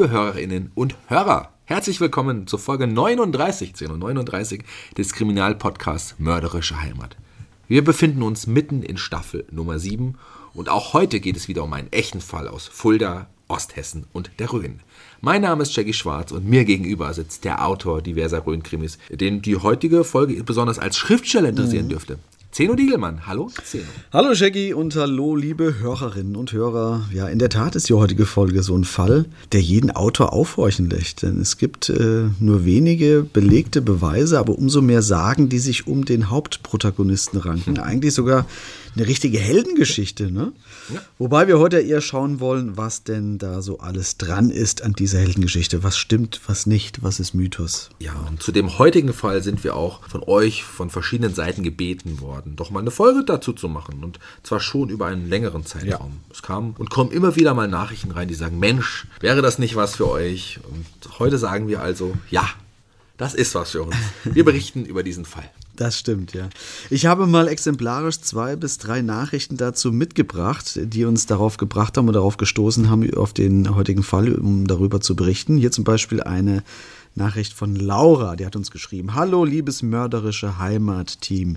Liebe Hörerinnen und Hörer, herzlich willkommen zur Folge 39, 1039 des Kriminalpodcasts Mörderische Heimat. Wir befinden uns mitten in Staffel Nummer 7 und auch heute geht es wieder um einen echten Fall aus Fulda, Osthessen und der Rhön. Mein Name ist Jackie Schwarz und mir gegenüber sitzt der Autor diverser Rhön-Krimis, den die heutige Folge besonders als Schriftsteller interessieren mhm. dürfte. Zeno Diegelmann, hallo Zeno. Hallo Shaggy und hallo liebe Hörerinnen und Hörer. Ja, in der Tat ist die heutige Folge so ein Fall, der jeden Autor aufhorchen lässt. Denn es gibt äh, nur wenige belegte Beweise, aber umso mehr Sagen, die sich um den Hauptprotagonisten ranken. Eigentlich sogar eine richtige Heldengeschichte, ne? Ja. Wobei wir heute eher schauen wollen, was denn da so alles dran ist an dieser Heldengeschichte. Was stimmt, was nicht, was ist Mythos. Ja, und zu dem heutigen Fall sind wir auch von euch von verschiedenen Seiten gebeten worden, doch mal eine Folge dazu zu machen. Und zwar schon über einen längeren Zeitraum. Ja. Es kam und kommen immer wieder mal Nachrichten rein, die sagen, Mensch, wäre das nicht was für euch? Und heute sagen wir also, ja, das ist was für uns. Wir berichten über diesen Fall. Das stimmt, ja. Ich habe mal exemplarisch zwei bis drei Nachrichten dazu mitgebracht, die uns darauf gebracht haben und darauf gestoßen haben, auf den heutigen Fall, um darüber zu berichten. Hier zum Beispiel eine Nachricht von Laura, die hat uns geschrieben. Hallo, liebes mörderische Heimatteam.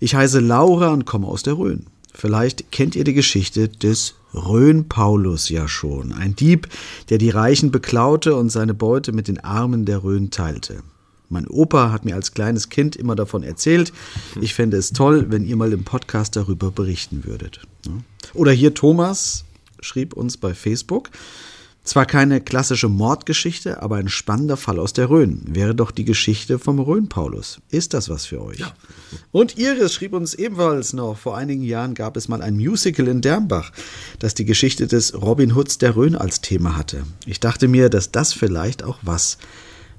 Ich heiße Laura und komme aus der Rhön. Vielleicht kennt ihr die Geschichte des Rhön-Paulus ja schon. Ein Dieb, der die Reichen beklaute und seine Beute mit den Armen der Rhön teilte. Mein Opa hat mir als kleines Kind immer davon erzählt. Ich fände es toll, wenn ihr mal im Podcast darüber berichten würdet. Oder hier Thomas schrieb uns bei Facebook. Zwar keine klassische Mordgeschichte, aber ein spannender Fall aus der Rhön. Wäre doch die Geschichte vom Rhön-Paulus. Ist das was für euch? Ja. Und Iris schrieb uns ebenfalls noch, vor einigen Jahren gab es mal ein Musical in Dernbach, das die Geschichte des Robin Hoods der Rhön als Thema hatte. Ich dachte mir, dass das vielleicht auch was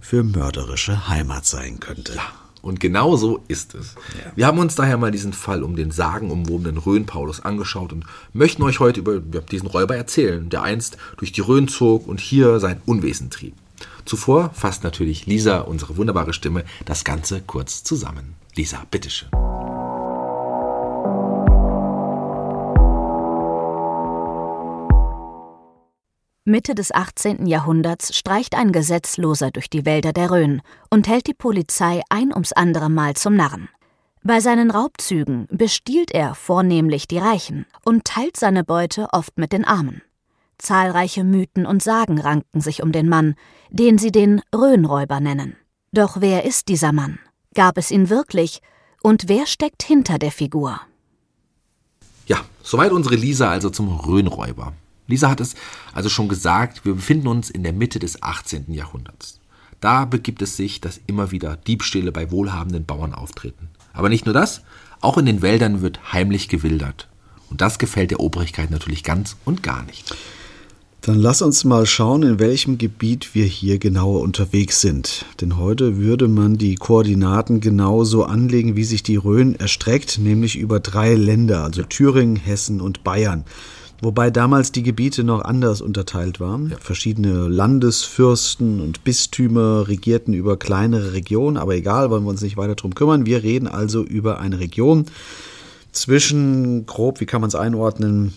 für mörderische Heimat sein könnte. Ja. Und genau so ist es. Ja. Wir haben uns daher mal diesen Fall um den sagenumwobenen Rhön-Paulus angeschaut und möchten euch heute über diesen Räuber erzählen, der einst durch die Rhön zog und hier sein Unwesen trieb. Zuvor fasst natürlich Lisa, unsere wunderbare Stimme, das Ganze kurz zusammen. Lisa, bitteschön. Mitte des 18. Jahrhunderts streicht ein Gesetzloser durch die Wälder der Rhön und hält die Polizei ein ums andere Mal zum Narren. Bei seinen Raubzügen bestiehlt er vornehmlich die Reichen und teilt seine Beute oft mit den Armen. Zahlreiche Mythen und Sagen ranken sich um den Mann, den sie den Rhönräuber nennen. Doch wer ist dieser Mann? Gab es ihn wirklich? Und wer steckt hinter der Figur? Ja, soweit unsere Lisa also zum Rhönräuber. Lisa hat es also schon gesagt, wir befinden uns in der Mitte des 18. Jahrhunderts. Da begibt es sich, dass immer wieder Diebstähle bei wohlhabenden Bauern auftreten. Aber nicht nur das, auch in den Wäldern wird heimlich gewildert. Und das gefällt der Obrigkeit natürlich ganz und gar nicht. Dann lass uns mal schauen, in welchem Gebiet wir hier genauer unterwegs sind. Denn heute würde man die Koordinaten genauso anlegen, wie sich die Rhön erstreckt, nämlich über drei Länder, also Thüringen, Hessen und Bayern. Wobei damals die Gebiete noch anders unterteilt waren. Ja. Verschiedene Landesfürsten und Bistümer regierten über kleinere Regionen, aber egal, wollen wir uns nicht weiter drum kümmern. Wir reden also über eine Region zwischen, grob, wie kann man es einordnen,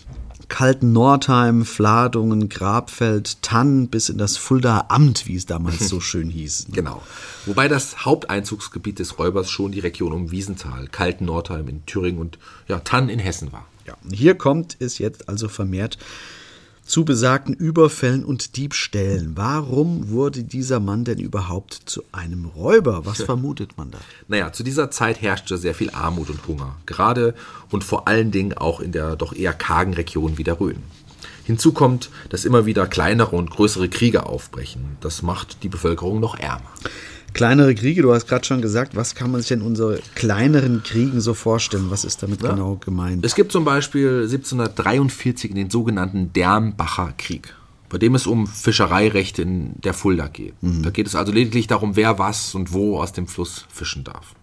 kalten Nordheim, Fladungen, Grabfeld, Tann bis in das Fuldaer Amt, wie es damals so schön hieß. Genau. Wobei das Haupteinzugsgebiet des Räubers schon die Region um Wiesenthal, kalten Nordheim in Thüringen und ja, Tann in Hessen war. Ja, hier kommt es jetzt also vermehrt zu besagten Überfällen und Diebstählen. Warum wurde dieser Mann denn überhaupt zu einem Räuber? Was vermutet man da? Naja, zu dieser Zeit herrschte sehr viel Armut und Hunger. Gerade und vor allen Dingen auch in der doch eher kargen Region wie der Rhön. Hinzu kommt, dass immer wieder kleinere und größere Kriege aufbrechen. Das macht die Bevölkerung noch ärmer. Kleinere Kriege, du hast gerade schon gesagt, was kann man sich denn unsere kleineren Kriegen so vorstellen? Was ist damit ja. genau gemeint? Es gibt zum Beispiel 1743 den sogenannten Dernbacher Krieg, bei dem es um Fischereirechte in der Fulda geht. Mhm. Da geht es also lediglich darum, wer was und wo aus dem Fluss fischen darf.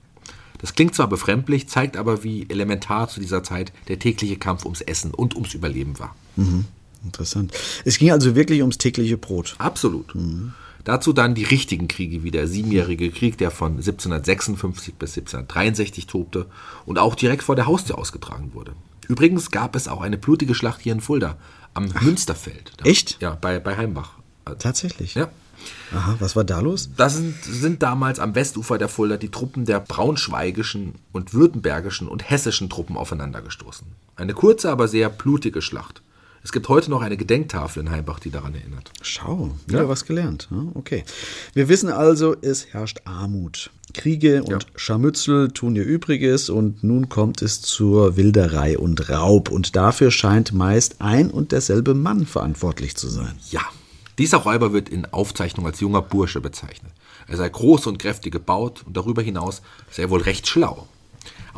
Das klingt zwar befremdlich, zeigt aber, wie elementar zu dieser Zeit der tägliche Kampf ums Essen und ums Überleben war. Mhm. Interessant. Es ging also wirklich ums tägliche Brot. Absolut. Mhm. Dazu dann die richtigen Kriege wie der Siebenjährige Krieg, der von 1756 bis 1763 tobte und auch direkt vor der Haustür ausgetragen wurde. Übrigens gab es auch eine blutige Schlacht hier in Fulda am Ach, Münsterfeld. Da, echt? Ja, bei, bei Heimbach. Tatsächlich? Ja. Aha, was war da los? Das sind, sind damals am Westufer der Fulda die Truppen der braunschweigischen und württembergischen und hessischen Truppen aufeinandergestoßen. Eine kurze, aber sehr blutige Schlacht. Es gibt heute noch eine Gedenktafel in Heimbach, die daran erinnert. Schau, wieder ja. was gelernt. Okay. Wir wissen also, es herrscht Armut. Kriege und ja. Scharmützel tun ihr Übriges und nun kommt es zur Wilderei und Raub. Und dafür scheint meist ein und derselbe Mann verantwortlich zu sein. Ja. Dieser Räuber wird in Aufzeichnung als junger Bursche bezeichnet. Er sei groß und kräftig gebaut und darüber hinaus sei wohl recht schlau.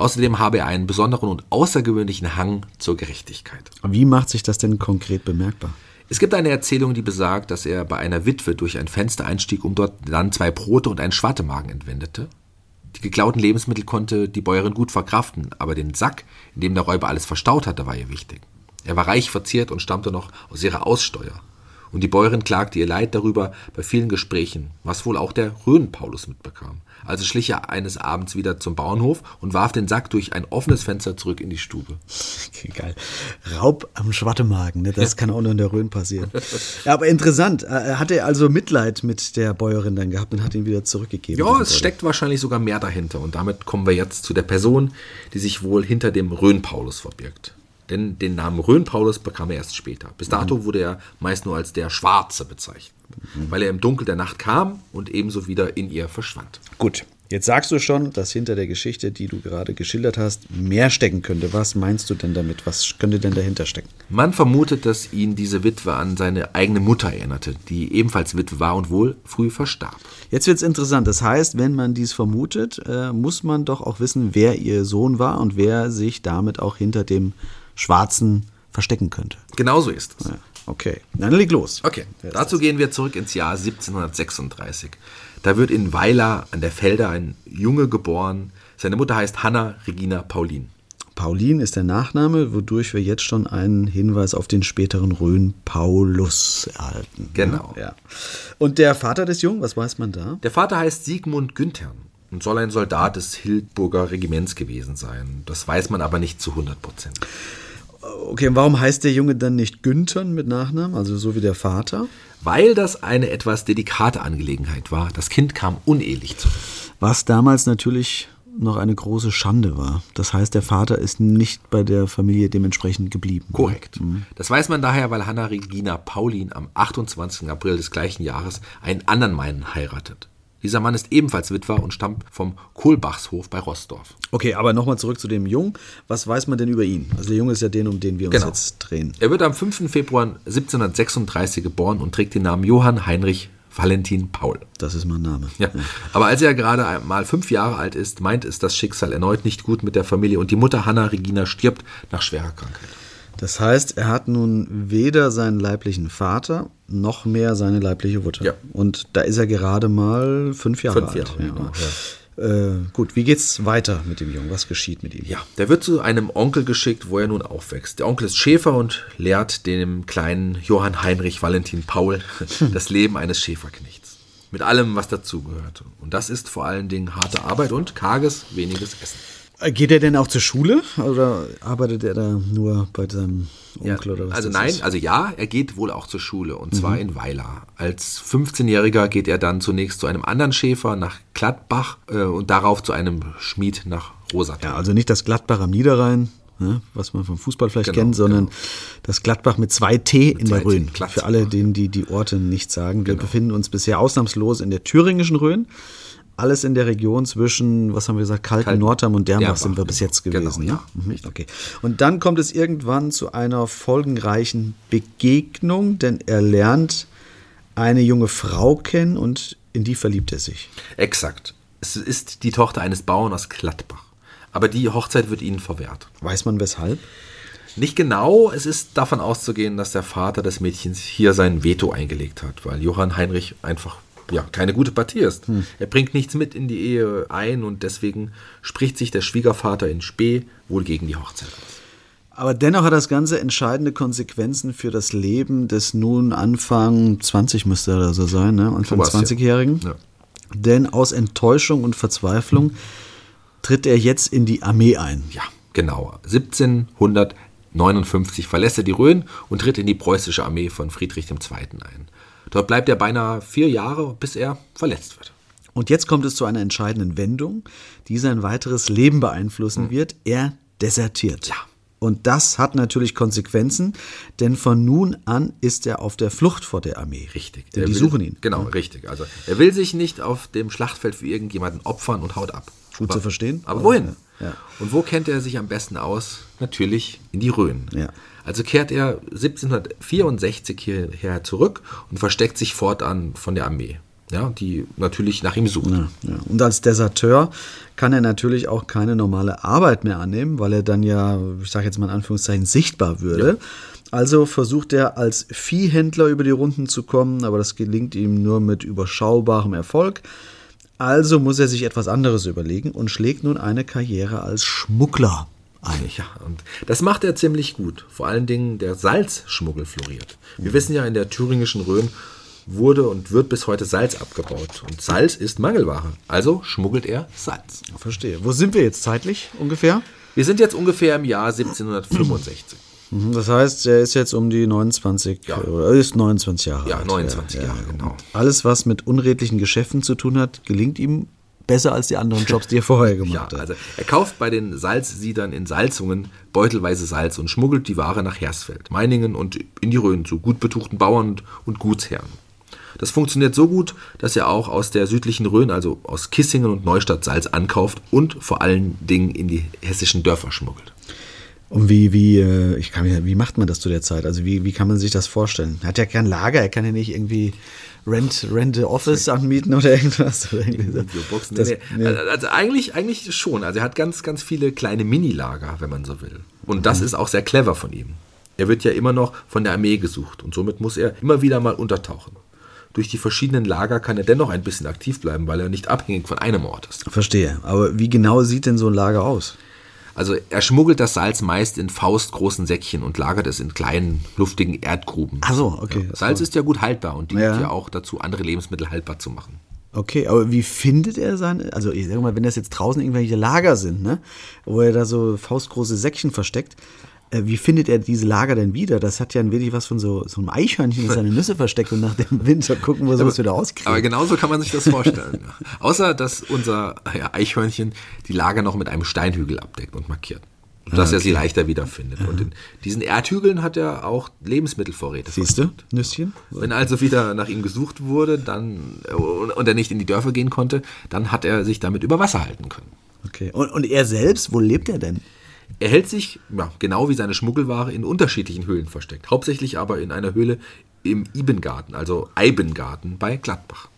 Außerdem habe er einen besonderen und außergewöhnlichen Hang zur Gerechtigkeit. Wie macht sich das denn konkret bemerkbar? Es gibt eine Erzählung, die besagt, dass er bei einer Witwe durch ein Fenster einstieg, um dort dann zwei Brote und einen Schwartemagen entwendete. Die geklauten Lebensmittel konnte die Bäuerin gut verkraften, aber den Sack, in dem der Räuber alles verstaut hatte, war ihr wichtig. Er war reich verzehrt und stammte noch aus ihrer Aussteuer. Und die Bäuerin klagte ihr Leid darüber bei vielen Gesprächen, was wohl auch der Rhön-Paulus mitbekam. Also schlich er eines Abends wieder zum Bauernhof und warf den Sack durch ein offenes Fenster zurück in die Stube. Okay, geil. Raub am Schwattemagen, ne? das kann auch nur in der Rhön passieren. Ja, aber interessant. Er hatte also Mitleid mit der Bäuerin dann gehabt und hat ihn wieder zurückgegeben. Ja, es steckt wahrscheinlich sogar mehr dahinter. Und damit kommen wir jetzt zu der Person, die sich wohl hinter dem Rhön-Paulus verbirgt. Denn den Namen Rhön-Paulus bekam er erst später. Bis dato mhm. wurde er meist nur als der Schwarze bezeichnet, mhm. weil er im Dunkel der Nacht kam und ebenso wieder in ihr verschwand. Gut, Jetzt sagst du schon, dass hinter der Geschichte, die du gerade geschildert hast, mehr stecken könnte. Was meinst du denn damit? Was könnte denn dahinter stecken? Man vermutet, dass ihn diese Witwe an seine eigene Mutter erinnerte, die ebenfalls Witwe war und wohl früh verstarb. Jetzt wird es interessant. Das heißt, wenn man dies vermutet, äh, muss man doch auch wissen, wer ihr Sohn war und wer sich damit auch hinter dem Schwarzen verstecken könnte. Genauso ist es. Ja, okay, dann leg los. Okay, dazu gehen wir zurück ins Jahr 1736. Da wird in Weiler an der Felder ein Junge geboren. Seine Mutter heißt Hanna Regina Paulin. Paulin ist der Nachname, wodurch wir jetzt schon einen Hinweis auf den späteren Rhön Paulus erhalten. Genau. Ja. Und der Vater des Jungen, was weiß man da? Der Vater heißt Sigmund Günthern und soll ein Soldat des Hildburger Regiments gewesen sein. Das weiß man aber nicht zu 100 Prozent. Okay, und warum heißt der Junge dann nicht Günthern mit Nachnamen, also so wie der Vater? Weil das eine etwas delikate Angelegenheit war. Das Kind kam unehelich zu. Was damals natürlich noch eine große Schande war. Das heißt, der Vater ist nicht bei der Familie dementsprechend geblieben. Korrekt. Mhm. Das weiß man daher, weil Hanna Regina Paulin am 28. April des gleichen Jahres einen anderen Mann heiratet. Dieser Mann ist ebenfalls Witwer und stammt vom Kohlbachshof bei Rossdorf. Okay, aber nochmal zurück zu dem Jungen. Was weiß man denn über ihn? Also der Junge ist ja den, um den wir uns genau. jetzt drehen. Er wird am 5. Februar 1736 geboren und trägt den Namen Johann Heinrich Valentin Paul. Das ist mein Name. Ja. Aber als er gerade mal fünf Jahre alt ist, meint es das Schicksal erneut nicht gut mit der Familie und die Mutter Hanna Regina stirbt nach schwerer Krankheit. Das heißt, er hat nun weder seinen leiblichen Vater noch mehr seine leibliche Mutter. Ja. Und da ist er gerade mal fünf Jahre Fünf alt. Jahre, genau, Äh, gut, wie geht's weiter mit dem Jungen? Was geschieht mit ihm? Ja, der wird zu einem Onkel geschickt, wo er nun aufwächst. Der Onkel ist Schäfer und lehrt dem kleinen Johann Heinrich Valentin Paul das Leben eines Schäferknechts. Mit allem, was dazugehört. Und das ist vor allen Dingen harte Arbeit und karges, weniges Essen. Geht er denn auch zur Schule oder arbeitet er da nur bei seinem Onkel oder was? also nein, ist? also ja, er geht wohl auch zur Schule und zwar in Weiler. Als 15-Jähriger geht er dann zunächst zu einem anderen Schäfer nach Gladbach äh, und darauf zu einem Schmied nach Rosatom. Ja, also nicht das Gladbach am Niederrhein, ne, was man vom Fußball vielleicht Genau, kennt, sondern genau. das Gladbach mit zwei T in zwei der Rhön. Für alle, denen die die Orte nicht sagen. Wir befinden uns bisher ausnahmslos in der thüringischen Rhön. Alles in der Region zwischen, was haben wir gesagt, Kalten, Kalten- Nordheim und Dernbach Dernbach, sind wir bis genau. jetzt Genau, gewesen. ja, ne? Mhm, okay. Und dann kommt es irgendwann zu einer folgenreichen Begegnung, denn er lernt eine junge Frau kennen und in die verliebt er sich. Exakt. Es ist die Tochter eines Bauern aus Gladbach. Aber die Hochzeit wird ihnen verwehrt. Weiß man weshalb? Nicht genau, es ist davon auszugehen, dass der Vater des Mädchens hier sein Veto eingelegt hat, weil Johann Heinrich einfach ja, keine gute Partie ist. Er bringt nichts mit in die Ehe ein und deswegen spricht sich der Schwiegervater in Spee wohl gegen die Hochzeit aus. Aber dennoch hat das Ganze entscheidende Konsequenzen für das Leben des nun Anfang 20 müsste er so sein, ne? Anfang Sowas, ja. 20-Jährigen. Ja. Denn aus Enttäuschung und Verzweiflung tritt er jetzt in die Armee ein. Ja, genau. 1759 verlässt er die Rhön und tritt in die preußische Armee von Friedrich II. ein. Dort bleibt er beinahe vier Jahre, bis er verletzt wird. Und jetzt kommt es zu einer entscheidenden Wendung, die sein weiteres Leben beeinflussen wird. Er desertiert. Ja. Und das hat natürlich Konsequenzen, denn von nun an ist er auf der Flucht vor der Armee. Richtig. Denn Er die will- suchen ihn. Genau, richtig. Also er will sich nicht auf dem Schlachtfeld für irgendjemanden opfern und haut ab. Gut aber, zu verstehen. Aber wohin? Ja. Und wo kennt er sich am besten aus? Natürlich in die Rhön. Ja. Also kehrt er 1764 hierher zurück und versteckt sich fortan von der Armee, ja, die natürlich nach ihm sucht. Ja, ja. Und als Deserteur kann er natürlich auch keine normale Arbeit mehr annehmen, weil er dann ja, ich sage jetzt mal in Anführungszeichen, sichtbar würde. Also versucht er als Viehhändler über die Runden zu kommen, aber das gelingt ihm nur mit überschaubarem Erfolg. Also muss er sich etwas anderes überlegen und schlägt nun eine Karriere als Schmuggler ein. Ja, und das macht er ziemlich gut. Vor allen Dingen der Salzschmuggel floriert. Wir wissen ja, in der thüringischen Rhön wurde und wird bis heute Salz abgebaut. Und Salz ist Mangelware. Also schmuggelt er Salz. Verstehe. Wo sind wir jetzt zeitlich ungefähr? Wir sind jetzt ungefähr im Jahr 1765. Mhm, Das heißt, er ist jetzt um die 29, Ja. oder er ist 29 Jahre Ja, alt. 29 Jahre, genau. Alles, was mit unredlichen Geschäften zu tun hat, gelingt ihm besser als die anderen Jobs, die er vorher Ja, gemacht hat. also er kauft bei den Salzsiedern in Salzungen beutelweise Salz und schmuggelt die Ware nach Hersfeld, Meiningen und in die Rhön zu gut betuchten Bauern und, Gutsherren. Das funktioniert so gut, dass er auch aus der südlichen Rhön, also aus Kissingen und Neustadt Salz ankauft und vor allen Dingen in die hessischen Dörfer schmuggelt. Und wie, wie, äh, ich kann mir, wie macht man das zu der Zeit? Also wie, wie kann man sich das vorstellen? Er hat ja kein Lager, er kann ja nicht irgendwie Rent, Rent a Office anmieten oder irgendwas. Oder irgendwie so. Boxen, Das- nee, nee. nee. Also eigentlich, eigentlich schon. Also er hat ganz, ganz viele kleine Minilager, wenn man so will. Und Mhm. das ist auch sehr clever von ihm. Er wird ja immer noch von der Armee gesucht und somit muss er immer wieder mal untertauchen. Durch die verschiedenen Lager kann er dennoch ein bisschen aktiv bleiben, weil er nicht abhängig von einem Ort ist. Verstehe. Aber wie genau sieht denn so ein Lager aus? Also er schmuggelt das Salz meist in faustgroßen Säckchen und lagert es in kleinen, luftigen Erdgruben. Ach so, okay. Ja, Salz ist ja gut haltbar und dient Ja. ja. auch dazu, andere Lebensmittel haltbar zu machen. Okay, aber wie findet er seine, also ich sag mal, wenn das jetzt draußen irgendwelche Lager sind, ne, wo er da so faustgroße Säckchen versteckt, wie findet er diese Lager denn wieder? Das hat ja ein wenig was von so, so einem Eichhörnchen, das seine Nüsse versteckt und nach dem Winter gucken, wo sowas wieder auskriegt. Aber genauso kann man sich das vorstellen. Außer, dass unser ja, Eichhörnchen die Lager noch mit einem Steinhügel abdeckt und markiert. Sodass er sie leichter wiederfindet. Und in diesen Erdhügeln hat er auch Lebensmittelvorräte. Siehst du. Nüsschen? Wenn also wieder nach ihm gesucht wurde dann, äh, und er nicht in die Dörfer gehen konnte, dann hat er sich damit über Wasser halten können. Okay. Und, und er selbst, wo lebt er denn? Er hält sich, ja, genau wie seine Schmuggelware, in unterschiedlichen Höhlen versteckt. Hauptsächlich aber in einer Höhle im Ibengarten, also Eibengarten bei Gladbach.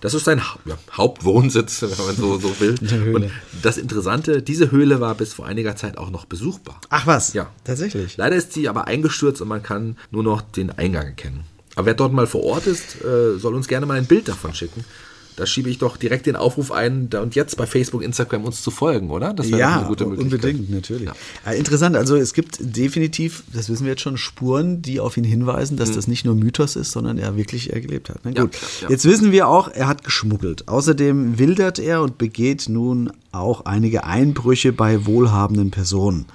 Das ist sein ja, Hauptwohnsitz, wenn man so, so will. Und das Interessante, diese Höhle war bis vor einiger Zeit auch noch besuchbar. Ach was? Ja. Tatsächlich. Leider ist sie aber eingestürzt und man kann nur noch den Eingang erkennen. Aber wer dort mal vor Ort ist, äh, soll uns gerne mal ein Bild davon schicken. Da schiebe ich doch direkt den Aufruf ein, da und jetzt bei Facebook, Instagram uns zu folgen, oder? Das wäre Ja, eine gute Möglichkeit. unbedingt, natürlich. Äh, interessant, also es gibt definitiv, das wissen wir jetzt schon, Spuren, die auf ihn hinweisen, dass das nicht nur Mythos ist, sondern er wirklich gelebt hat. Na Mhm. Ja, gut, ja, ja. jetzt wissen wir auch, er hat geschmuggelt. Außerdem wildert er und begeht nun auch einige Einbrüche bei wohlhabenden Personen.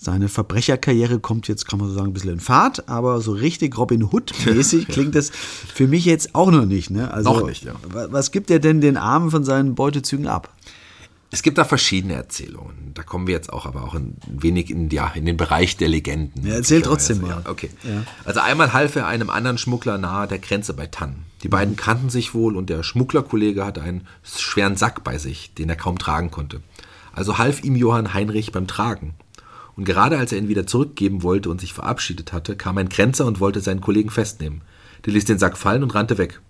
Seine Verbrecherkarriere kommt jetzt, kann man so sagen, ein bisschen in Fahrt, aber so richtig Robin Hood-mäßig klingt das für mich jetzt auch noch nicht. Ne? Also, Noch nicht, ja. wa- Was gibt er denn den Armen von seinen Beutezügen ab? Es gibt da verschiedene Erzählungen. Da kommen wir jetzt auch aber auch ein wenig in, ja, in den Bereich der Legenden. Ja, erzähl trotzdem mal. Ja, okay. Also einmal half er einem anderen Schmuggler nahe der Grenze bei Tann. Die beiden kannten sich wohl und der Schmugglerkollege hatte einen schweren Sack bei sich, den er kaum tragen konnte. Also half ihm Johann Heinrich beim Tragen. Und gerade als er ihn wieder zurückgeben wollte und sich verabschiedet hatte, kam ein Grenzer und wollte seinen Kollegen festnehmen. Der ließ den Sack fallen und rannte weg.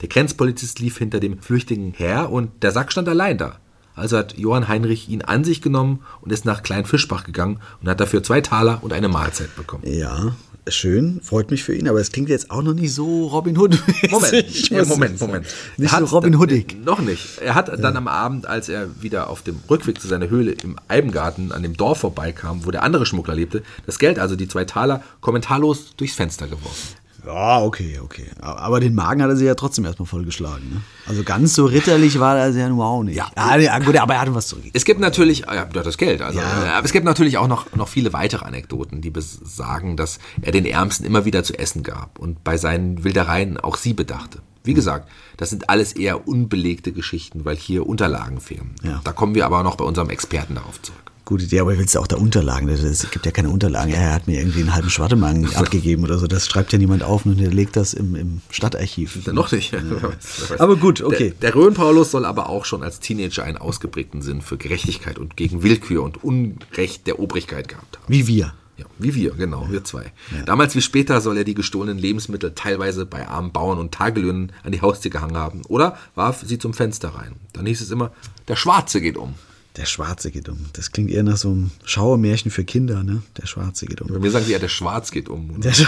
Der Grenzpolizist lief hinter dem Flüchtigen her und der Sack stand allein da. Also hat Johann Heinrich ihn an sich genommen und ist nach Klein Fischbach gegangen und hat dafür zwei Taler und eine Mahlzeit bekommen. Ja, schön, freut mich für ihn, aber es klingt jetzt auch noch nicht so Robin Hood. Moment, ja, Moment, Moment. Nicht Er so hat- Robin Hoodig. äh, Noch nicht. Er hat dann am Abend, als er wieder auf dem Rückweg zu seiner Höhle im Eibengarten an dem Dorf vorbeikam, wo der andere Schmuggler lebte, das Geld, also die zwei Taler, kommentarlos durchs Fenster geworfen. Ja, okay, okay. Aber den Magen hat er sich ja trotzdem erstmal vollgeschlagen. Ne? Also ganz so ritterlich war er ja nun auch nicht. Ja. Ah, ja, gut, aber er hatte was zurück. Es gibt natürlich, ja, ja, das Geld, also, Ja. äh, aber es gibt natürlich auch noch, noch viele weitere Anekdoten, die besagen, dass er den Ärmsten immer wieder zu essen gab und bei seinen Wildereien auch sie bedachte. Wie gesagt, das sind alles eher unbelegte Geschichten, weil hier Unterlagen fehlen. Ja. Da kommen wir aber noch bei unserem Experten darauf zurück. Gute Idee, aber willst du auch da Unterlagen? Es gibt ja keine Unterlagen. Er hat mir irgendwie einen halben Schwartemann abgegeben oder so. Das schreibt ja niemand auf und er legt das im, im Stadtarchiv. Noch nicht. Weiß. Aber gut, okay. Der, der Röhn-Paulus soll aber auch schon als Teenager einen ausgeprägten Sinn für Gerechtigkeit und gegen Willkür und Unrecht der Obrigkeit gehabt haben. Wie wir. Ja, wie wir, genau, wir zwei. Damals wie später soll er die gestohlenen Lebensmittel teilweise bei armen Bauern und Tagelöhnen an die Haustür gehangen haben oder warf sie zum Fenster rein. Dann hieß es immer, der Schwarze geht um. Der Schwarze geht um. Das klingt eher nach so einem Schauermärchen für Kinder, ne? Der Schwarze geht um. Bei mir sagen sie ja, der Schwarz geht um. Der, Sch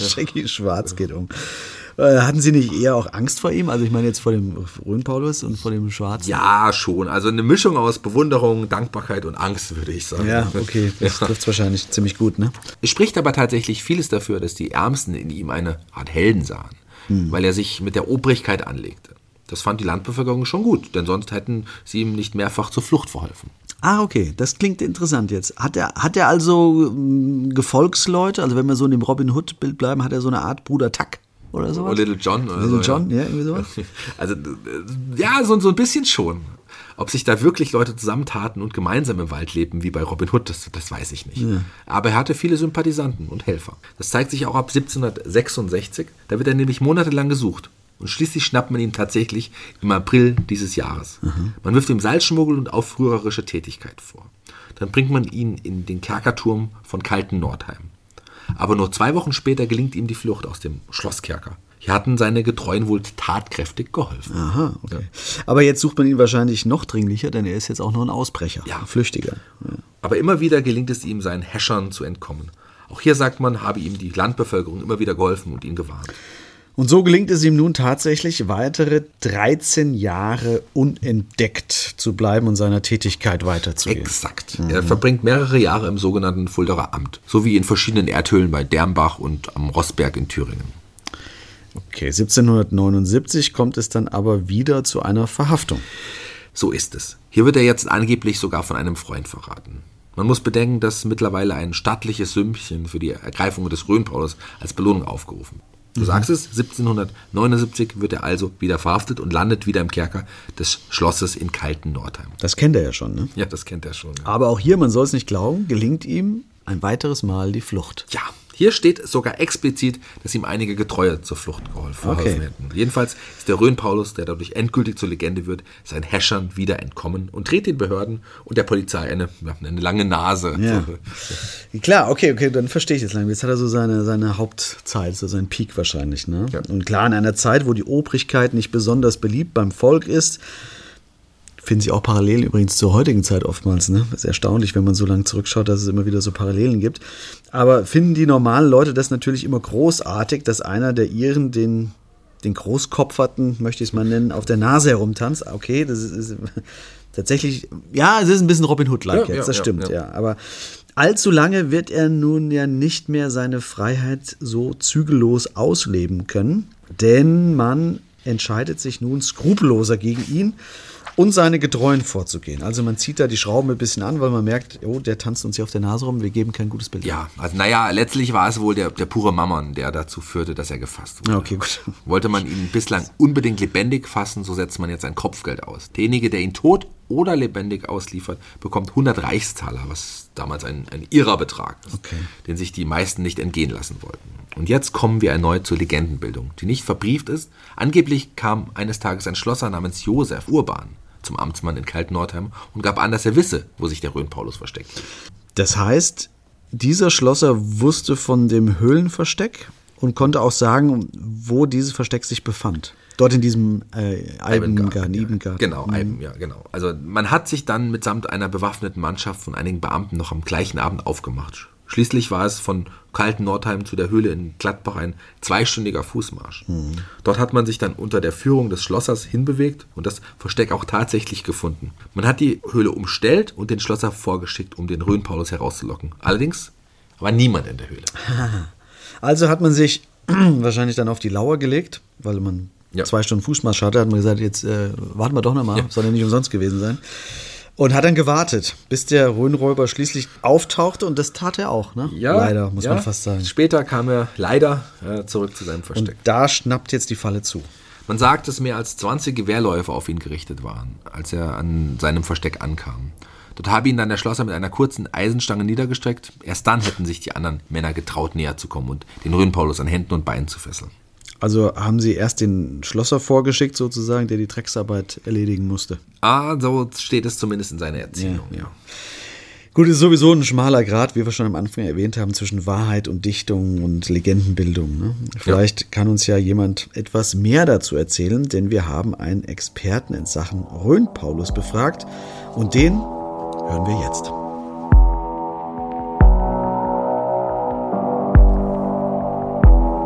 Shaggy Schwarz geht um. Äh, Hatten Sie nicht eher auch Angst vor ihm? Also ich meine jetzt vor dem Rhön-Paulus und vor dem Schwarzen? Ja, schon. Also eine Mischung aus Bewunderung, Dankbarkeit und Angst, würde ich sagen. Ja, okay. Das trifft wahrscheinlich ziemlich gut, ne? Es spricht aber tatsächlich vieles dafür, dass die Ärmsten in ihm eine Art Helden sahen, weil er sich mit der Obrigkeit anlegte. Das fand die Landbevölkerung schon gut, denn sonst hätten sie ihm nicht mehrfach zur Flucht verholfen. Ah, okay. Das klingt interessant jetzt. Hat er, hat er also ähm, Gefolgsleute? Also wenn wir so in dem Robin Hood-Bild bleiben, hat er so eine Art Bruder Tuck oder so? Oder Little John oder Little so. John, ja, irgendwie sowas? Also, äh, ja, so, so ein bisschen schon. Ob sich da wirklich Leute zusammentaten und gemeinsam im Wald lebten, wie bei Robin Hood, das, das weiß ich nicht. Aber er hatte viele Sympathisanten und Helfer. Das zeigt sich auch ab 1766. Da wird er nämlich monatelang gesucht. Und schließlich schnappt man ihn tatsächlich im April dieses Jahres. Man wirft ihm Salzschmuggel und aufrührerische Tätigkeit vor. Dann bringt man ihn in den Kerkerturm von Kalten Nordheim. Aber nur zwei Wochen später gelingt ihm die Flucht aus dem Schlosskerker. Hier hatten seine Getreuen wohl tatkräftig geholfen. Aha, okay. Aber jetzt sucht man ihn wahrscheinlich noch dringlicher, denn er ist jetzt auch nur ein Ausbrecher, Ja. ein Flüchtiger. Ja. Aber immer wieder gelingt es ihm, seinen Häschern zu entkommen. Auch hier sagt man, habe ihm die Landbevölkerung immer wieder geholfen und ihn gewarnt. Und so gelingt es ihm nun tatsächlich, weitere 13 Jahre unentdeckt zu bleiben und seiner Tätigkeit weiterzugehen. Exakt. Er verbringt mehrere Jahre im sogenannten Fuldaer Amt, sowie in verschiedenen Erdhöhlen bei Dermbach und am Rossberg in Thüringen. Okay, 1779 kommt es dann aber wieder zu einer Verhaftung. So ist es. Hier wird er jetzt angeblich sogar von einem Freund verraten. Man muss bedenken, dass mittlerweile ein stattliches Sümmchen für die Ergreifung des Rhönpaulus als Belohnung aufgerufen. Du sagst es, 1779 wird er also wieder verhaftet und landet wieder im Kerker des Schlosses in Kalten Nordheim. Das kennt er ja schon, ne? Ja, das kennt er schon. Aber auch hier, man soll es nicht glauben, gelingt ihm ein weiteres Mal die Flucht. Ja, Hier steht sogar explizit, dass ihm einige Getreue zur Flucht geholfen Okay. hätten. Jedenfalls ist der Rhön-Paulus, der dadurch endgültig zur Legende wird, seinen Häschern wieder entkommen und dreht den Behörden und der Polizei eine, eine lange Nase. Ja. So. Klar, okay, okay, dann verstehe ich jetzt langsam. Jetzt hat er so seine, seine Hauptzeit, so seinen Peak wahrscheinlich. Ne? Ja. Und klar, in einer Zeit, wo die Obrigkeit nicht besonders beliebt beim Volk ist, finden sie auch Parallelen übrigens zur heutigen Zeit oftmals. Ne? ist erstaunlich, wenn man so lange zurückschaut, dass es immer wieder so Parallelen gibt. Aber finden die normalen Leute das natürlich immer großartig, dass einer der ihren den, den Großkopferten, möchte ich es mal nennen, auf der Nase herumtanzt. Okay, das ist, ist tatsächlich, ja, es ist ein bisschen Robin Hood-like Ja, jetzt, das ja, stimmt, ja. ja. Aber allzu lange wird er nun ja nicht mehr seine Freiheit so zügellos ausleben können, denn man entscheidet sich nun skrupelloser gegen ihn und seine Getreuen vorzugehen. Also man zieht da die Schrauben ein bisschen an, weil man merkt, oh, der tanzt uns hier auf der Nase rum, wir geben kein gutes Bild. Ja, also naja, letztlich war es wohl der, der pure Mammon, der dazu führte, dass er gefasst wurde. Okay, gut. Wollte man ihn bislang unbedingt lebendig fassen, so setzt man jetzt ein Kopfgeld aus. Derjenige, der ihn tot oder lebendig ausliefert, bekommt 100 Reichstaler, was damals ein, ein irrer Betrag ist, Okay. den sich die meisten nicht entgehen lassen wollten. Und jetzt kommen wir erneut zur Legendenbildung, die nicht verbrieft ist. Angeblich kam eines Tages ein Schlosser namens Josef Urban zum Amtsmann in Kaltnordheim und gab an, dass er wisse, wo sich der Rhön-Paulus versteckt. Das heißt, dieser Schlosser wusste von dem Höhlenversteck und konnte auch sagen, wo dieses Versteck sich befand. Dort in diesem äh, Eibengarten, ja. Ibengarten. Genau, Eiben, ja, genau. Also man hat sich dann mitsamt einer bewaffneten Mannschaft von einigen Beamten noch am gleichen Abend aufgemacht. Schließlich war es von kalten Nordheim zu der Höhle in Gladbach ein zweistündiger Fußmarsch. Dort hat man sich dann unter der Führung des Schlossers hinbewegt und das Versteck auch tatsächlich gefunden. Man hat die Höhle umstellt und den Schlosser vorgeschickt, um den Rhön-Paulus herauszulocken. Allerdings war niemand in der Höhle. Also hat man sich wahrscheinlich dann auf die Lauer gelegt, weil man Ja. zwei Stunden Fußmarsch hatte, hat man gesagt, jetzt äh, warten wir doch nochmal, soll ja nicht umsonst gewesen sein. Und hat dann gewartet, bis der Rhönräuber schließlich auftauchte und das tat er auch, ne? Leider, muss ja. man fast sagen. Später kam er leider äh, zurück zu seinem Und Versteck. da schnappt jetzt die Falle zu. Man sagt, dass mehr als 20 Gewehrläufe auf ihn gerichtet waren, als er an seinem Versteck ankam. Dort habe ihn dann der Schlosser mit einer kurzen Eisenstange niedergestreckt. Erst dann hätten sich die anderen Männer getraut, näher zu kommen und den Rhön-Paulus an Händen und Beinen zu fesseln. Also haben sie erst den Schlosser vorgeschickt, sozusagen, der die Drecksarbeit erledigen musste. Ah, so steht es zumindest in seiner Erzählung, ja. Gut, es ist sowieso ein schmaler Grad, wie wir schon am Anfang erwähnt haben, zwischen Wahrheit und Dichtung und Legendenbildung. Ne? Vielleicht kann uns ja jemand etwas mehr dazu erzählen, denn wir haben einen Experten in Sachen Rhön-Paulus befragt und den hören wir jetzt.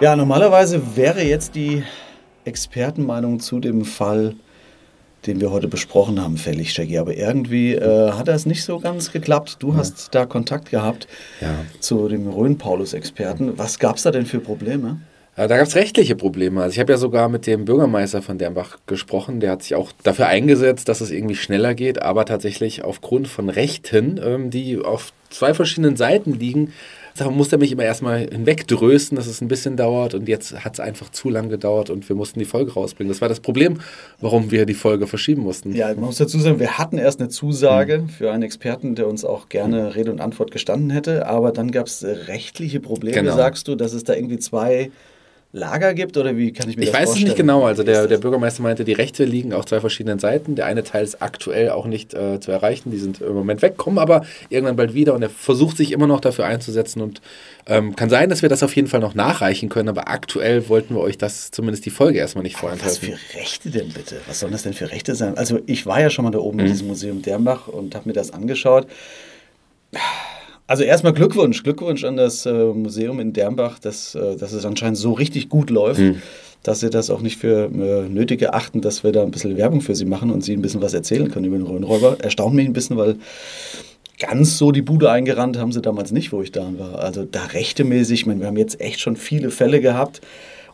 Ja, normalerweise wäre jetzt die Expertenmeinung zu dem Fall, den wir heute besprochen haben, fällig, Shaggy. Aber irgendwie äh, hat das nicht so ganz geklappt. Du hast da Kontakt gehabt Ja. zu dem Rhön-Paulus-Experten. Was gab es da denn für Probleme? Äh, Da gab es rechtliche Probleme. Also ich habe ja sogar mit dem Bürgermeister von Dernbach gesprochen. Der hat sich auch dafür eingesetzt, dass es irgendwie schneller geht, aber tatsächlich aufgrund von Rechten, ähm, die auf zwei verschiedenen Seiten liegen, da musste er mich immer erstmal hinwegdrösten, dass es ein bisschen dauert und jetzt hat es einfach zu lang gedauert und wir mussten die Folge rausbringen. Das war das Problem, warum wir die Folge verschieben mussten. Ja, man muss dazu sagen, wir hatten erst eine Zusage für einen Experten, der uns auch gerne Rede und Antwort gestanden hätte, aber dann gab es rechtliche Probleme, Genau. sagst du, dass es da irgendwie zwei Lager gibt oder wie kann ich mir Ich das weiß es vorstellen? nicht genau. Also der, der? Bürgermeister meinte, die Rechte liegen auf zwei verschiedenen Seiten. Der eine Teil ist aktuell auch nicht äh, zu erreichen. Die sind im Moment weg, kommen aber irgendwann bald wieder und er versucht sich immer noch dafür einzusetzen und ähm, kann sein, dass wir das auf jeden Fall noch nachreichen können, aber aktuell wollten wir euch das zumindest die Folge erstmal nicht Was vorenthalten. für Rechte denn bitte? Was sollen das denn für Rechte sein? Also ich war ja schon mal da oben Mhm. in diesem Museum Dernbach und habe mir das angeschaut. Also erstmal Glückwunsch, Glückwunsch an das äh, Museum in Dernbach, dass, äh, dass es anscheinend so richtig gut läuft, Mhm. dass sie das auch nicht für äh, nötig erachten, dass wir da ein bisschen Werbung für sie machen und sie ein bisschen was erzählen können über den Rhönräuber. Erstaunt mich ein bisschen, weil ganz so die Bude eingerannt haben sie damals nicht, wo ich da war. Also da rechtemäßig, ich meine, wir haben jetzt echt schon viele Fälle gehabt.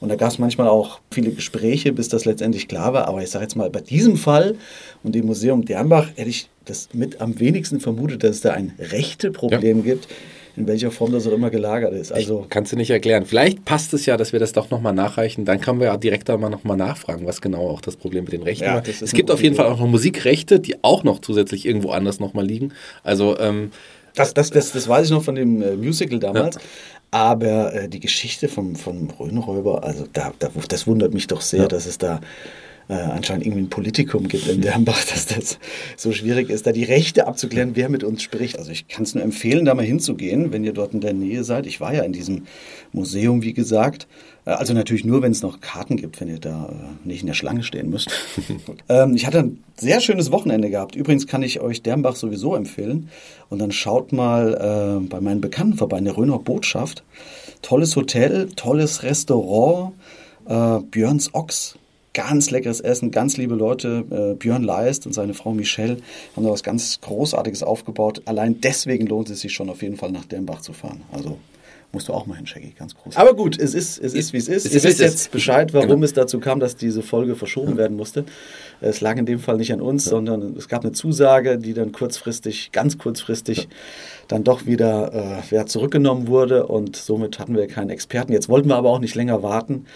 Und da gab es manchmal auch viele Gespräche, bis das letztendlich klar war. Aber ich sage jetzt mal, bei diesem Fall und dem Museum Dernbach hätte ich das mit am wenigsten vermutet, dass es da ein rechte Problem ja. gibt in welcher Form das auch immer gelagert ist. Also kannst du nicht erklären. Vielleicht passt es ja, dass wir das doch nochmal nachreichen. Dann können wir ja direkt mal nochmal nachfragen, was genau auch das Problem mit den Rechten ja, war. Es gibt auf jeden Fall auch noch Musikrechte, die auch noch zusätzlich irgendwo anders nochmal liegen. Also ähm, das, das, das, das weiß ich noch von dem äh, Musical damals. Ja. Aber äh, die Geschichte vom, vom Rhönräuber, also da, da, das wundert mich doch sehr, ja. dass es da äh, anscheinend irgendwie ein Politikum gibt in Dernbach, dass das so schwierig ist, da die Rechte abzuklären, wer mit uns spricht. Also ich kann es nur empfehlen, da mal hinzugehen, wenn ihr dort in der Nähe seid. Ich war ja in diesem Museum, wie gesagt. Äh, also natürlich nur, wenn es noch Karten gibt, wenn ihr da äh, nicht in der Schlange stehen müsst. ähm, ich hatte ein sehr schönes Wochenende gehabt. Übrigens kann ich euch Dernbach sowieso empfehlen. Und dann schaut mal äh, bei meinen Bekannten vorbei in der Röner Botschaft. Tolles Hotel, tolles Restaurant, Björns Ochs ganz leckeres Essen, ganz liebe Leute. Björn Leist und seine Frau Michelle haben da was ganz Großartiges aufgebaut. Allein deswegen lohnt es sich schon auf jeden Fall nach Dernbach zu fahren. Also musst du auch mal hin, Shaggy, ganz groß. Aber gut, es ist, es ist wie es ist. Es Ihr wisst jetzt Bescheid, warum genau. es dazu kam, dass diese Folge verschoben ja. werden musste. Es lag in dem Fall nicht an uns, ja. sondern es gab eine Zusage, die dann kurzfristig, ganz kurzfristig, ja. Dann doch wieder äh, zurückgenommen wurde und somit hatten wir keinen Experten. Jetzt wollten wir aber auch nicht länger warten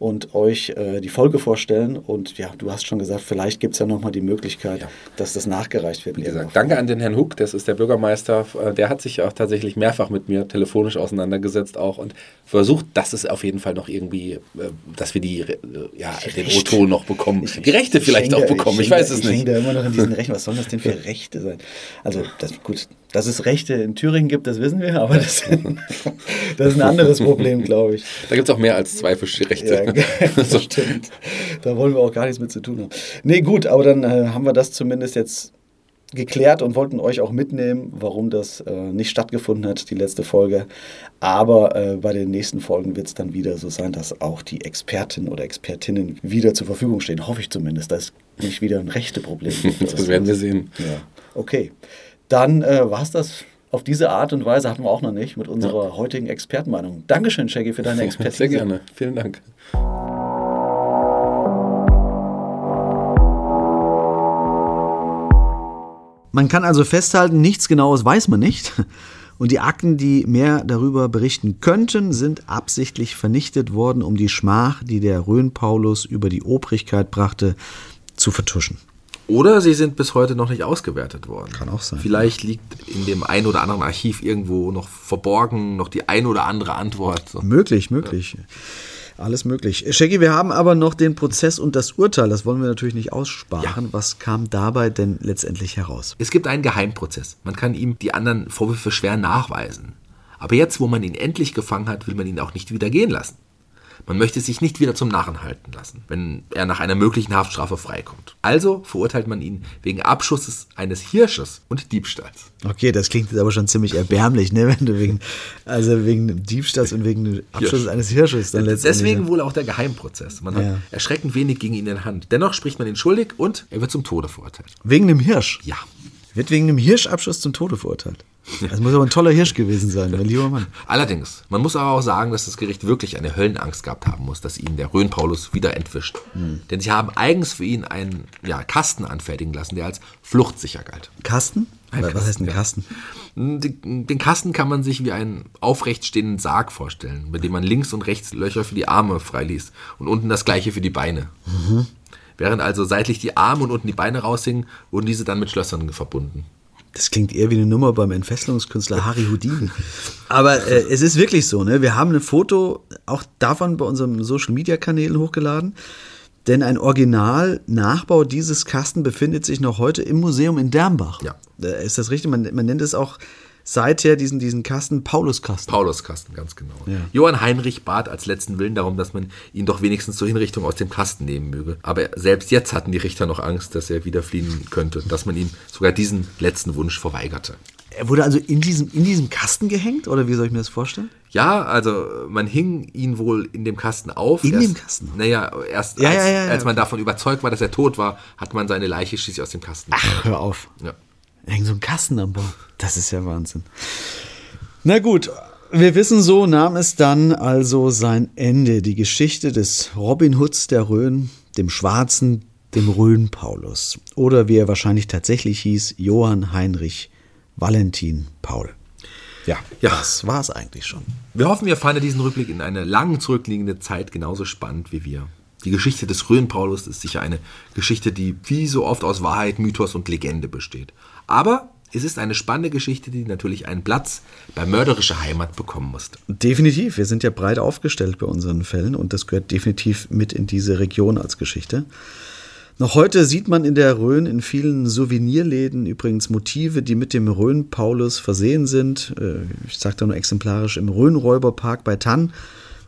und euch äh, die Folge vorstellen. Und ja, du hast schon gesagt, vielleicht gibt es ja nochmal die Möglichkeit, ja. dass das nachgereicht wird. Wie gesagt, danke an den Herrn Huck, das ist der Bürgermeister. Äh, der hat sich auch tatsächlich mehrfach mit mir telefonisch auseinandergesetzt auch und versucht, dass es auf jeden Fall noch irgendwie, äh, dass wir die, äh, ja, den O-Ton noch bekommen. Ich, die Rechte vielleicht auch bekommen, ich, ich weiß es ich nicht. Ich hänge da immer noch in diesen Rechten. Was sollen das denn für Rechte sein? Also, das, gut, dass es Rechte in Thüringen gibt, das wissen wir, aber das, das ist ein anderes Problem, glaube ich. Da gibt es auch mehr als zwei Fischrechte. Ja, das stimmt. Da wollen wir auch gar nichts mit zu tun haben. Nee, gut, aber dann äh, haben wir das zumindest jetzt geklärt und wollten euch auch mitnehmen, warum das äh, nicht stattgefunden hat, die letzte Folge. Aber äh, bei den nächsten Folgen wird es dann wieder so sein, dass auch die Experten oder Expertinnen wieder zur Verfügung stehen. Hoffe ich zumindest, dass es nicht wieder ein rechte Problem gibt. das werden wir sehen. Ja. Okay dann äh, war es das auf diese Art und Weise hatten wir auch noch nicht mit unserer ja. heutigen Expertenmeinung. Dankeschön, Shaggy, für deine Expertise. Sehr gerne. Vielen Dank. Man kann also festhalten, nichts Genaues weiß man nicht. Und die Akten, die mehr darüber berichten könnten, sind absichtlich vernichtet worden, um die Schmach, die der Rhön-Paulus über die Obrigkeit brachte, zu vertuschen. Oder sie sind bis heute noch nicht ausgewertet worden. Kann auch sein. Vielleicht liegt in dem ein oder anderen Archiv irgendwo noch verborgen noch die ein oder andere Antwort. Möglich, möglich. Ja. Alles möglich. Shaggy, wir haben aber noch den Prozess und das Urteil. Das wollen wir natürlich nicht aussparen. Ja. Was kam dabei denn letztendlich heraus? Es gibt einen Geheimprozess. Man kann ihm die anderen Vorwürfe schwer nachweisen. Aber jetzt, wo man ihn endlich gefangen hat, will man ihn auch nicht wieder gehen lassen. Man möchte sich nicht wieder zum Narren halten lassen, wenn er nach einer möglichen Haftstrafe freikommt. Also verurteilt man ihn wegen Abschusses eines Hirsches und Diebstahls. Okay, das klingt jetzt aber schon ziemlich erbärmlich, ne? Wenn du wegen, also wegen Diebstahls und wegen Abschusses Hirsch. eines Hirsches dann letztendlich. Deswegen wohl auch der Geheimprozess. Man hat ja. erschreckend wenig gegen ihn in der Hand. Dennoch spricht man ihn schuldig und er wird zum Tode verurteilt. Wegen dem Hirsch? Ja. Wird wegen einem Hirschabschuss zum Tode verurteilt. Das muss aber ein toller Hirsch gewesen sein, mein lieber Mann. Allerdings, man muss aber auch sagen, dass das Gericht wirklich eine Höllenangst gehabt haben muss, dass ihn der Rhön-Paulus wieder entwischt. Hm. Denn sie haben eigens für ihn einen ja, Kasten anfertigen lassen, der als fluchtsicher galt. Kasten? Ein Was Kasten, heißt ein Kasten? Den, den Kasten kann man sich wie einen aufrecht stehenden Sarg vorstellen, mit dem man links und rechts Löcher für die Arme freiließ und unten das gleiche für die Beine. Mhm. Während also seitlich die Arme und unten die Beine raushingen, wurden diese dann mit Schlössern verbunden. Das klingt eher wie eine Nummer beim Entfesselungskünstler Harry Houdini. Aber äh, es ist wirklich so, ne? Wir haben ein Foto auch davon bei unserem Social Media Kanälen hochgeladen. Denn ein Original-Nachbau dieses Kasten befindet sich noch heute im Museum in Dernbach. Ja. Ist das richtig? Man, man nennt es auch seither diesen, diesen Kasten Pauluskasten. Pauluskasten, ganz genau. Ja. Johann Heinrich bat als letzten Willen darum, dass man ihn doch wenigstens zur Hinrichtung aus dem Kasten nehmen möge. Aber selbst jetzt hatten die Richter noch Angst, dass er wieder fliehen könnte, dass man ihm sogar diesen letzten Wunsch verweigerte. Er wurde also in diesem, in diesem Kasten gehängt oder wie soll ich mir das vorstellen? Ja, also man hing ihn wohl in dem Kasten auf. In erst, dem Kasten? Naja, erst ja, als, ja, ja, als, man davon überzeugt war, dass er tot war, hat man seine Leiche schließlich aus dem Kasten. Ach, hör auf. Ja. Hängt so ein Kasten am Bord. Das ist ja Wahnsinn. Na gut, wir wissen so, nahm es dann also sein Ende. Die Geschichte des Robin Hoods der Rhön, dem Schwarzen, dem Rhön-Paulus. Oder wie er wahrscheinlich tatsächlich hieß, Johann Heinrich Valentin Paul. Ja, Ja. das war es eigentlich schon. Wir hoffen, ihr fandet diesen Rückblick in eine lang zurückliegende Zeit genauso spannend wie wir. Die Geschichte des Rhön-Paulus ist sicher eine Geschichte, die wie so oft aus Wahrheit, Mythos und Legende besteht. Aber es ist eine spannende Geschichte, die natürlich einen Platz bei mörderischer Heimat bekommen musste. Definitiv. Wir sind ja breit aufgestellt bei unseren Fällen und das gehört definitiv mit in diese Region als Geschichte. Noch heute sieht man in der Rhön in vielen Souvenirläden übrigens Motive, die mit dem Rhön-Paulus versehen sind. Äh, Ich sage da nur exemplarisch im Rhön-Räuberpark bei Tann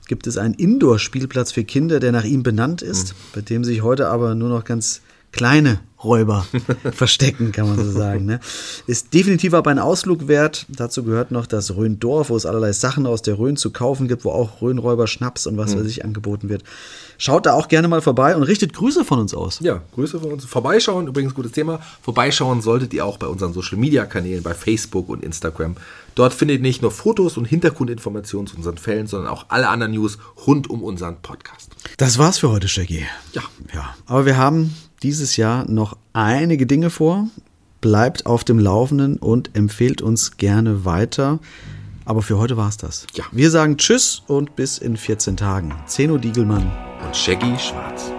gibt es einen Indoor-Spielplatz für Kinder, der nach ihm benannt ist, bei dem sich heute aber nur noch ganz kleine Räuber verstecken, kann man so sagen. Ne? Ist definitiv aber ein Ausflug wert. Dazu gehört noch das Rhöndorf, wo es allerlei Sachen aus der Rhön zu kaufen gibt, wo auch Rhönräuber, Schnaps und was weiß ich angeboten wird. Schaut da auch gerne mal vorbei und richtet Grüße von uns aus. Ja, Grüße von uns. Vorbeischauen, übrigens gutes Thema. Vorbeischauen solltet ihr auch bei unseren Social Media Kanälen, bei Facebook und Instagram. Dort findet ihr nicht nur Fotos und Hintergrundinformationen zu unseren Fällen, sondern auch alle anderen News rund um unseren Podcast. Das war's für heute, Shaggy. Ja. Ja, aber wir haben dieses Jahr noch einige Dinge vor. Bleibt auf dem Laufenden und empfehlt uns gerne weiter. Aber für heute war's das. Ja. Wir sagen Tschüss und bis in 14 Tagen. Zeno Diegelmann. Und Shaggy Schwarz.